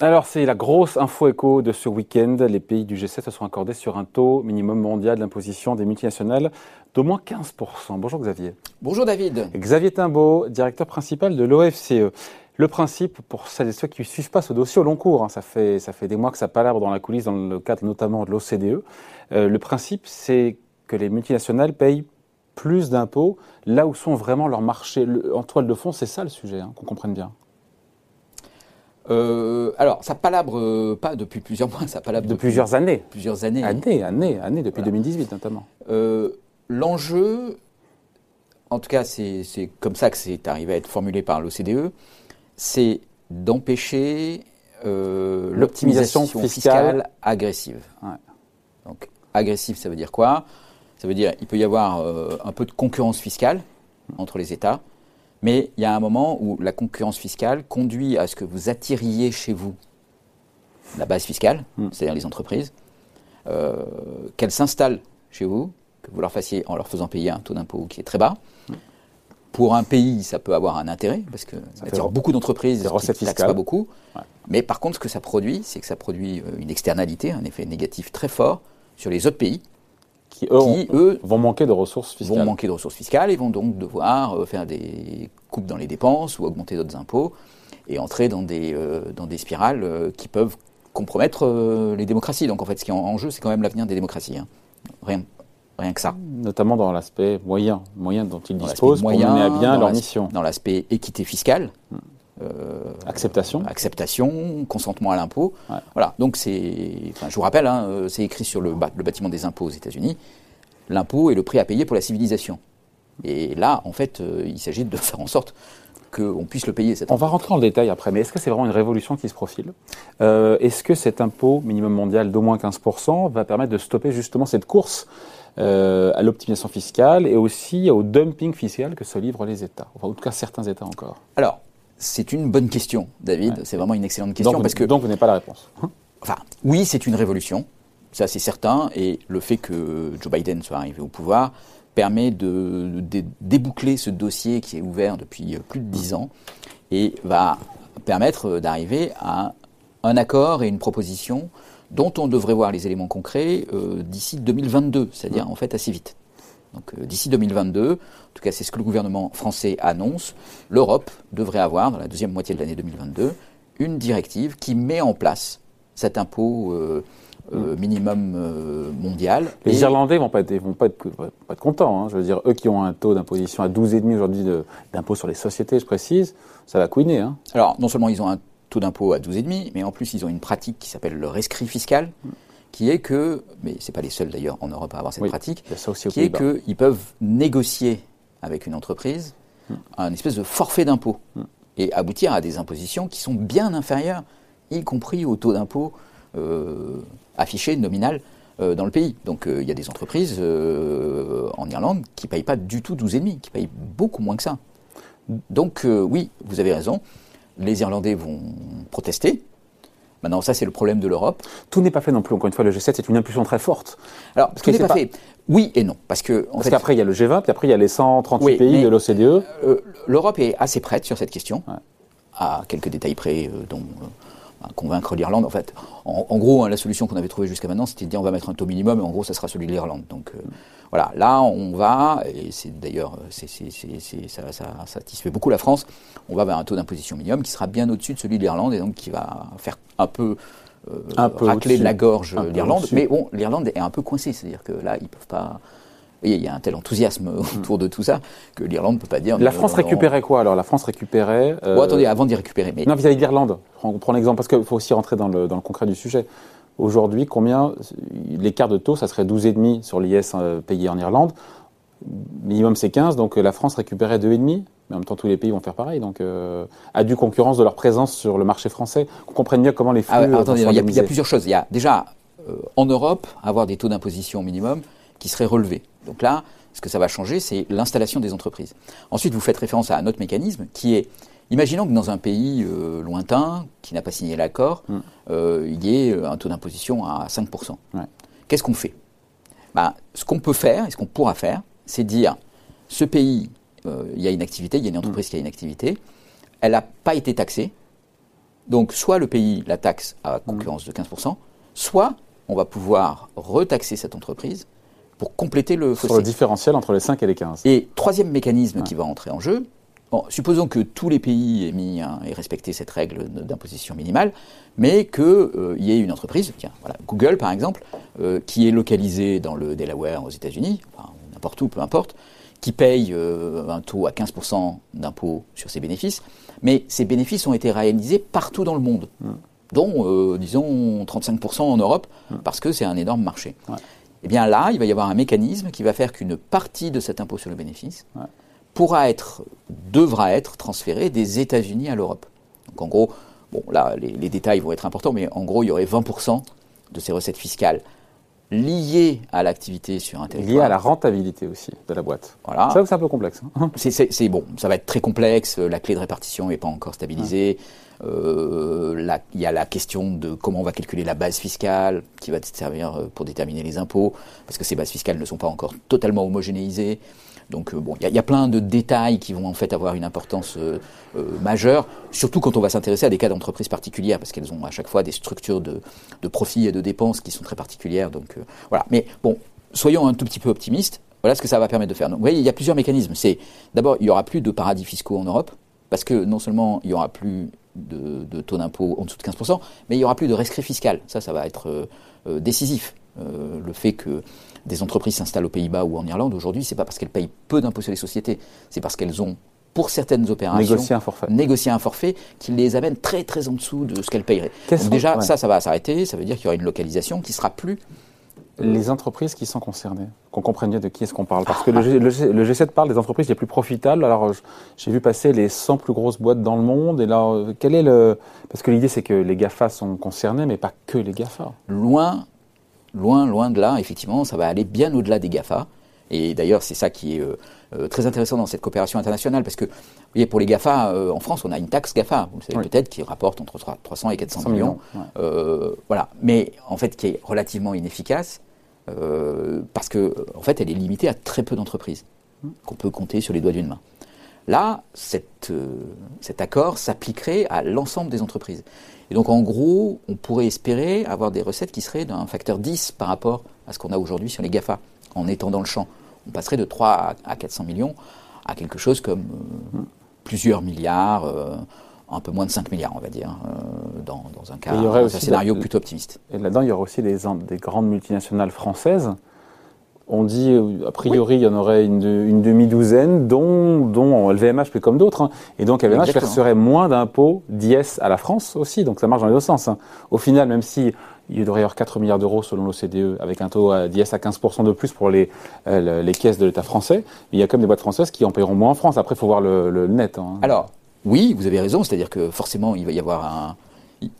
Alors, c'est la grosse info écho de ce week-end. Les pays du G7 se sont accordés sur un taux minimum mondial d'imposition des multinationales d'au moins 15%. Bonjour Xavier. Bonjour David. Xavier Timbaud, directeur principal de l'OFCE. Le principe, pour celles et ceux qui ne suivent pas ce dossier au long cours, hein, ça, fait, ça fait des mois que ça palabre dans la coulisse, dans le cadre notamment de l'OCDE, euh, le principe, c'est que les multinationales payent plus d'impôts là où sont vraiment leurs marchés. en toile de fond, c'est ça le sujet, hein, qu'on comprenne bien. Euh, alors, ça palabre euh, pas depuis plusieurs mois, ça palabre de plusieurs années. Plusieurs années. Années, années, années, depuis 2018 notamment. Euh, l'enjeu, en tout cas, c'est comme ça que c'est arrivé à être formulé par l'OCDE, c'est d'empêcher l'optimisation fiscale. agressive. Donc, agressive, ça veut dire quoi? Ça veut dire il peut y avoir un peu de concurrence fiscale entre les États mais il y a un moment où la concurrence fiscale conduit à ce que vous attiriez chez vous la base fiscale, hmm. c'est-à-dire les entreprises, euh, qu'elles s'installent chez vous, que vous leur fassiez en leur faisant payer un taux d'impôt qui est très bas. Hmm. Pour un pays, ça peut avoir un intérêt, parce que ça attire beaucoup d'entreprises qui ne taxent pas beaucoup. Mais par contre, ce que ça produit, c'est que ça produit euh, une externalité, un effet négatif très fort sur les autres pays qui, eux, vont manquer de ressources fiscales. Vont manquer de ressources fiscales et vont donc devoir euh, faire des coupes dans les dépenses ou augmenter d'autres impôts et entrer dans des, euh, dans des spirales euh, qui peuvent compromettre les démocraties. Donc en fait, ce qui est en, jeu, c'est quand même l'avenir des démocraties. Hein. Rien, rien que ça. Notamment dans l'aspect moyen, moyen dont ils disposent pour mener à bien leur mission. Dans l'aspect équité fiscale. Hmm. acceptation. acceptation, consentement à l'impôt. Voilà. Donc c'est, enfin, je vous rappelle, hein, c'est écrit sur le, le, bâtiment des impôts aux États-Unis. L'impôt est le prix à payer pour la civilisation. Et là, en fait, euh, il s'agit de faire en sorte qu'on puisse le payer. On va rentrer en détail après, mais est-ce que c'est vraiment une révolution qui se profile? Euh, Est-ce que cet impôt minimum mondial d'au moins 15% va permettre de stopper justement cette course euh, à l'optimisation fiscale et aussi au dumping fiscal que se livrent les États, enfin, en tout cas certains États encore Alors, c'est une bonne question, David. C'est vraiment une excellente question. Donc, parce que, donc vous n'avez pas la réponse. Enfin, oui, c'est une révolution. Ça, c'est certain. Et le fait que Joe Biden soit arrivé au pouvoir permet de, déboucler ce dossier qui est ouvert depuis plus de dix ans et va permettre d'arriver à un accord et une proposition dont on devrait voir les éléments concrets euh, d'ici 2022, c'est-à-dire en fait assez vite. Donc euh, d'ici 2022, en tout cas c'est ce que le gouvernement français annonce, l'Europe devrait avoir, dans la deuxième moitié de l'année 2022, une directive qui met en place cet impôt euh, euh, minimum euh, mondial. Les Irlandais vont pas être, vont pas être, pas être contents. Hein. Je veux dire, eux qui ont un taux d'imposition à 12,5 aujourd'hui d'impôt sur les sociétés, je précise, ça va couiner. Hein. Alors, non seulement ils ont un taux d'impôt à 12,5, mais en plus ils ont une pratique qui s'appelle le rescrit fiscal, qui est que, mais c'est pas les seuls d'ailleurs en Europe à avoir cette pratique, qui est qu'ils peuvent négocier avec une entreprise hmm. un espèce de forfait d'impôt hmm. et aboutir à des impositions qui sont bien inférieures, y compris au taux d'impôt euh, affiché, nominal, euh, dans le pays. Donc euh, il y a des entreprises en Irlande qui ne payent pas du tout 12,5, qui payent beaucoup moins que ça. Donc oui, vous avez raison, les Irlandais vont protester. Maintenant, ça, c'est le problème de l'Europe. Tout n'est pas fait non plus. Encore une fois, le G7, c'est une impulsion très forte. Alors, tout n'est pas, fait. Oui et non. Parce que parce qu'après, il y a le G20, puis après, il y a les 138 pays de l'OCDE. L'Europe est assez prête sur cette question, à quelques détails près, dont convaincre l'Irlande. En fait, en, gros, hein, la solution qu'on avait trouvée jusqu'à maintenant, c'était de dire on va mettre un taux minimum et en gros, ça sera celui de l'Irlande. Donc euh, voilà, là, on va, et c'est d'ailleurs, ça, ça, satisfait beaucoup la France, on va vers un taux d'imposition minimum qui sera bien au-dessus de celui de l'Irlande et donc qui va faire un peu, euh, un racler de la gorge l'Irlande. Mais bon, l'Irlande est un peu coincée, c'est-à-dire que là, ils peuvent pas il y a un tel enthousiasme hmm. autour de tout ça que l'Irlande ne peut pas dire. La France récupérait quoi alors? La France récupérait. Euh... attendez, avant d'y récupérer. Mais... Non, vis-à-vis de l'Irlande. On prend l'exemple parce qu'il faut aussi rentrer dans le, dans le concret du sujet. Aujourd'hui, combien l'écart de taux, ça serait 12,5 sur l'IS euh, payé en Irlande. Minimum c'est 15, donc euh, la France récupérait 2,5. Mais en même temps, tous les pays vont faire pareil. Donc, euh, à due concurrence de leur présence sur le marché français, qu'on comprenne mieux comment les flux. Ah, attendez, il y, a plusieurs choses. Il y a déjà en Europe avoir des taux d'imposition minimum qui seraient relevés. Donc là, ce que ça va changer, c'est l'installation des entreprises. Ensuite, vous faites référence à un autre mécanisme qui est, imaginons que dans un pays euh, lointain, qui n'a pas signé l'accord, mm. euh, il y ait euh, un taux d'imposition à 5%. Qu'est-ce qu'on fait? Ben, Ce qu'on peut faire, et ce qu'on pourra faire, c'est dire, ce pays, il y a une activité, il y a une entreprise mm. qui a une activité, elle n'a pas été taxée, Donc, soit le pays la taxe à concurrence de 15%, soit on va pouvoir retaxer cette entreprise pour compléter le fossé. Sur le différentiel entre les 5 et les 15. Et troisième mécanisme qui va entrer en jeu, supposons que tous les pays aient, mis respecté cette règle d'imposition minimale, mais qu'il euh, y ait une entreprise, tiens, voilà, Google par exemple, euh, qui est localisée dans le Delaware aux États-Unis, enfin, n'importe où, peu importe, qui paye euh, un taux à 15% d'impôt sur ses bénéfices, mais ces bénéfices ont été réalisés partout dans le monde, mm. dont, disons, 35% en Europe, mm. parce que c'est un énorme marché. Et eh bien là, il va y avoir un mécanisme qui va faire qu'une partie de cet impôt sur le bénéfice pourra être, devra être transféré des États-Unis à l'Europe. Donc en gros, bon là les, détails vont être importants, mais en gros il y aurait 20% de ces recettes fiscales liées à l'activité sur un territoire. Liées à la rentabilité aussi de la boîte. Voilà. C'est un peu complexe. Hein. c'est bon, ça va être très complexe. La clé de répartition n'est pas encore stabilisée. Euh, il y a la question de comment on va calculer la base fiscale qui va servir euh, pour déterminer les impôts, parce que ces bases fiscales ne sont pas encore totalement homogénéisées. Donc euh, bon, il y, a plein de détails qui vont en fait avoir une importance majeure, surtout quand on va s'intéresser à des cas d'entreprises particulières, parce qu'elles ont à chaque fois des structures de, de profits et de dépenses qui sont très particulières. Donc voilà. Mais bon, soyons un tout petit peu optimistes. Voilà ce que ça va permettre de faire. Donc, vous voyez, il y a plusieurs mécanismes. C'est d'abord, il y aura plus de paradis fiscaux en Europe, parce que non seulement il y aura plus de, de taux d'impôt en dessous de 15%, mais il y aura plus de rescrit fiscal. Ça, ça va être décisif. le fait que des entreprises s'installent aux Pays-Bas ou en Irlande, aujourd'hui, c'est pas parce qu'elles payent peu d'impôts sur les sociétés, c'est parce qu'elles ont pour certaines opérations, négocier un forfait, négocier un forfait qui les amène très très en dessous de ce qu'elles payeraient. Donc déjà, ça, ça va s'arrêter. Ça veut dire qu'il y aura une localisation qui sera plus les entreprises qui sont concernées, qu'on comprenne bien de qui est-ce qu'on parle. Parce que le, G, 7 parle des entreprises les plus profitables. Alors, j'ai vu passer les 100 plus grosses boîtes dans le monde. Et là, quel est le. Parce que l'idée, c'est que les GAFA sont concernés, mais pas que les GAFA. Loin loin, loin de là, effectivement, ça va aller bien au-delà des GAFA. Et d'ailleurs, c'est ça qui est euh, euh, très intéressant dans cette coopération internationale, parce que, vous voyez, pour les GAFA, euh, en France, on a une taxe GAFA, vous savez peut-être, qui rapporte entre 300 et 400 millions. voilà. Mais, en fait, qui est relativement inefficace, parce que, en fait, elle est limitée à très peu d'entreprises, mmh. qu'on peut compter sur les doigts d'une main. Là, cet accord s'appliquerait à l'ensemble des entreprises. Et donc en gros, on pourrait espérer avoir des recettes qui seraient d'un facteur 10 par rapport à ce qu'on a aujourd'hui sur les GAFA, en étendant le champ. On passerait de 3 à 400 millions à quelque chose comme euh, plusieurs milliards, euh, un peu moins de 5 milliards, on va dire, euh, dans, un cas, un scénario plutôt optimiste. Et là-dedans, il y aurait aussi des, des grandes multinationales françaises on dit, a priori, il y en aurait une, demi-douzaine, dont, dont LVMH, mais comme d'autres. Hein. Et donc, LVMH verserait moins d'impôts d'IS à la France aussi. Donc, ça marche dans les deux sens. Hein. Au final, même si il devrait y avoir 4 milliards d'euros selon l'OCDE, avec un taux d'IS à 15% de plus pour les, euh, les caisses de l'État français, il y a quand même des boîtes françaises qui en paieront moins en France. Après, il faut voir le, net. Hein. Alors, oui, vous avez raison. C'est-à-dire que forcément, il va y avoir un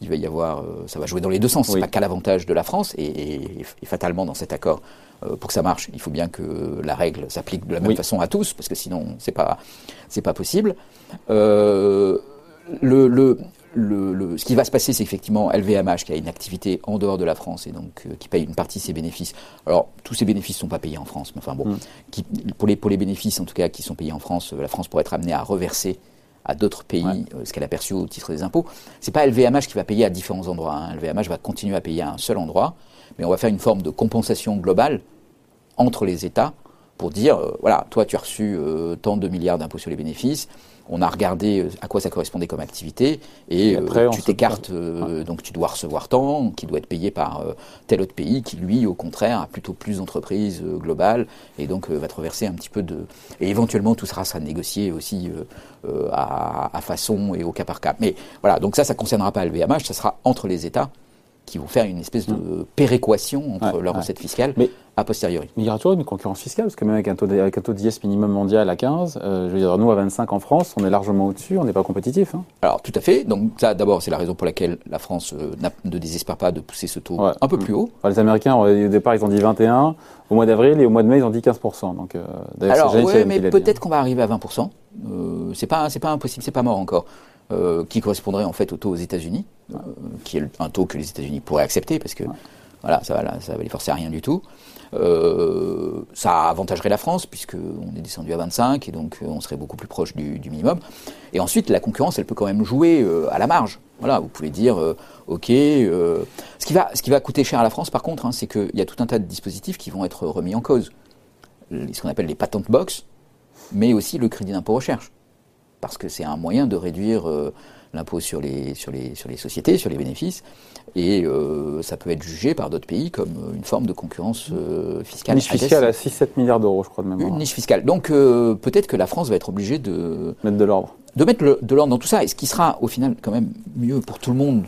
il va y avoir, euh, ça va jouer dans les deux sens. C'est pas qu'à l'avantage de la France et, fatalement dans cet accord, euh, pour que ça marche, il faut bien que la règle s'applique de la même façon à tous, parce que sinon c'est pas c'est pas possible. Euh, le, le, le, ce qui va se passer, c'est effectivement LVMH qui a une activité en dehors de la France et donc euh, qui paye une partie de ses bénéfices. Alors tous ces bénéfices ne sont pas payés en France, mais enfin bon, mm. qui, pour, les, pour les bénéfices en tout cas qui sont payés en France, la France pourrait être amenée à reverser à d'autres pays ce qu'elle a perçu au titre des impôts. C'est pas LVMH qui va payer à différents endroits. LVMH hein. va continuer à payer à un seul endroit, mais on va faire une forme de compensation globale entre les États pour dire, euh, voilà, toi tu as reçu euh, tant de milliards d'impôts sur les bénéfices, on a regardé euh, à quoi ça correspondait comme activité, et, tu t'écartes, donc tu dois recevoir tant, qui doit être payé par tel autre pays, qui lui, au contraire, a plutôt plus d'entreprises globales, et donc va te reverser un petit peu de... Et éventuellement, tout sera, sera négocié aussi à, à, façon et au cas par cas. Mais voilà, donc ça, ça ne concernera pas le VMH, ça sera entre les États qui vont faire une espèce de mm. péréquation entre leurs recettes fiscales mais, a posteriori. Mais il y aura toujours une concurrence fiscale, parce que même avec un taux, avec un taux d'IS minimum mondial à 15, euh, je veux dire, nous à 25 en France, on est largement au-dessus, on n'est pas compétitif. Hein. Alors tout à fait, donc ça d'abord c'est la raison pour laquelle la France euh, ne désespère pas de pousser ce taux un peu plus haut. les Américains, au départ ils ont dit 21, au mois d'avril et au mois de mai ils ont dit 15%. Donc, euh, Alors oui, mais peut-être qu'on va arriver à 20%, euh, c'est pas, pas impossible, c'est pas mort encore. Euh, qui correspondrait en fait au taux aux États-Unis, qui est un taux que les États-Unis pourraient accepter parce que voilà, ça va, ça va les forcer à rien du tout. Euh, ça avantagerait la France puisqu'on est descendu à 25 et donc on serait beaucoup plus proche du, minimum. Et ensuite, la concurrence, elle peut quand même jouer à la marge. Voilà, vous pouvez dire, ok. ce qui va, ce qui va coûter cher à la France, par contre, hein, c'est qu'il y a tout un tas de dispositifs qui vont être remis en cause. Ce qu'on appelle les patent box, mais aussi le crédit d'impôt recherche, parce que c'est un moyen de réduire l'impôt sur les, sur, les, sur les sociétés, sur les bénéfices, et euh, ça peut être jugé par d'autres pays comme une forme de concurrence euh, fiscale. Une niche fiscale à 6-7 milliards d'euros, je crois, de mémoire. Une niche fiscale. Donc euh, peut-être que la France va être obligée de... Mettre de l'ordre. De mettre de l'ordre dans tout ça, et ce qui sera au final quand même mieux pour tout le monde,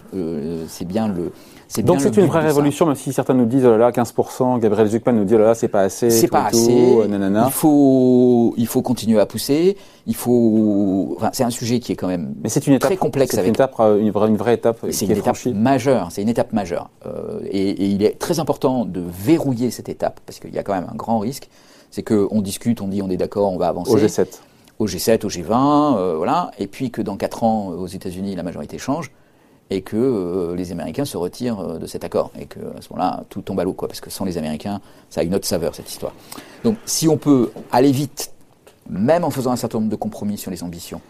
c'est bien le donc c'est une vraie révolution, même si certains nous disent oh là là 15%, Gabriel Zucman nous dit oh là là c'est pas assez, c'est pas assez. Il faut il faut continuer à pousser. Il faut, enfin, c'est un sujet qui est quand même Mais c'est une étape, très complexe. C'est une étape, euh, une vraie, une vraie étape. C'est une étape majeure. C'est une étape majeure. Euh, et, et, il est très important de verrouiller cette étape parce qu'il y a quand même un grand risque. C'est qu'on discute, on dit on est d'accord, on va avancer. Au G7. Au G7, au G20, euh, voilà. Et puis que dans 4 ans, aux États-Unis, la majorité change et que euh, les Américains se retirent euh, de cet accord et que à ce moment-là tout tombe à l'eau quoi parce que sans les Américains ça a une autre saveur cette histoire. Donc si on peut aller vite, même en faisant un certain nombre de compromis sur les ambitions,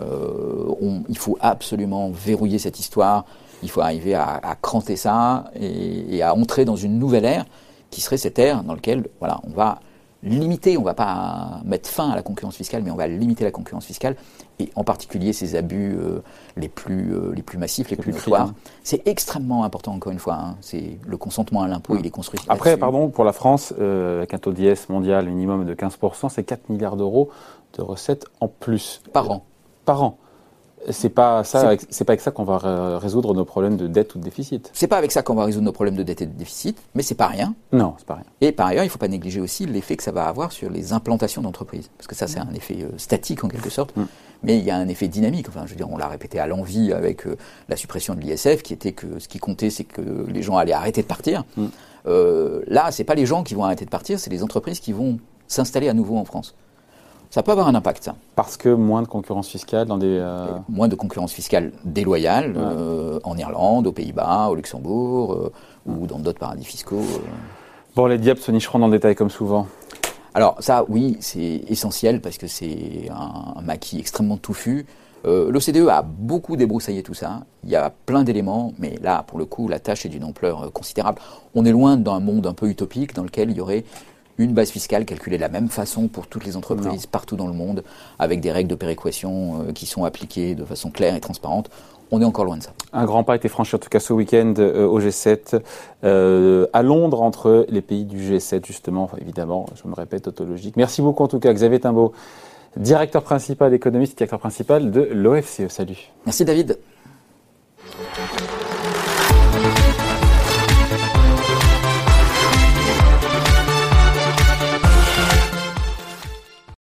euh, il faut absolument verrouiller cette histoire. Il faut arriver à, à cranter ça et, et, à entrer dans une nouvelle ère qui serait cette ère dans laquelle voilà on va limiter, on ne va pas mettre fin à la concurrence fiscale, mais on va limiter la concurrence fiscale, et en particulier ces abus euh, les, plus, euh, les plus massifs, les plus notoires. C'est extrêmement important, encore une fois. Hein. C'est le consentement à l'impôt, il est construit. Après, pardon, pour la France, euh, avec un taux d'IS mondial minimum de 15%, c'est 4 milliards d'euros de recettes en plus. Par an. Par an. C'est pas ça, c'est pas avec ça qu'on va résoudre nos problèmes de dette ou de déficit. C'est pas avec ça qu'on va résoudre nos problèmes de dette et de déficit, mais c'est pas rien. Non, c'est pas rien. Et par ailleurs, il faut pas négliger aussi l'effet que ça va avoir sur les implantations d'entreprises, parce que ça, c'est un effet euh, statique en quelque sorte. Mm. Mais il y a un effet dynamique. Enfin, je veux dire, on l'a répété à l'envie avec euh, la suppression de l'ISF, qui était que ce qui comptait, c'est que les gens allaient arrêter de partir. Mm. Euh, là, c'est pas les gens qui vont arrêter de partir, c'est les entreprises qui vont s'installer à nouveau en France. Ça peut avoir un impact, ça. Parce que moins de concurrence fiscale dans des... Euh, moins de concurrence fiscale déloyale euh, en Irlande, aux Pays-Bas, au Luxembourg euh, ou dans d'autres paradis fiscaux. Bon, les diables se nicheront dans le détail comme souvent. Alors ça, oui, c'est essentiel parce que c'est un, maquis extrêmement touffu. L'OCDE a beaucoup débroussaillé tout ça. Il y a plein d'éléments, mais là, pour le coup, la tâche est d'une ampleur considérable. On est loin d'un monde un peu utopique dans lequel il y aurait une base fiscale calculée de la même façon pour toutes les entreprises partout dans le monde, avec des règles de péréquation euh, qui sont appliquées de façon claire et transparente. On est encore loin de ça. Un grand pas a été franchi en tout cas ce week-end euh, au G7, euh, à Londres, entre les pays du G7 justement, évidemment, je me répète, tautologique. Merci beaucoup en tout cas Xavier Timbaud, directeur principal, économiste, directeur principal de l'OFCE. Salut. Merci David.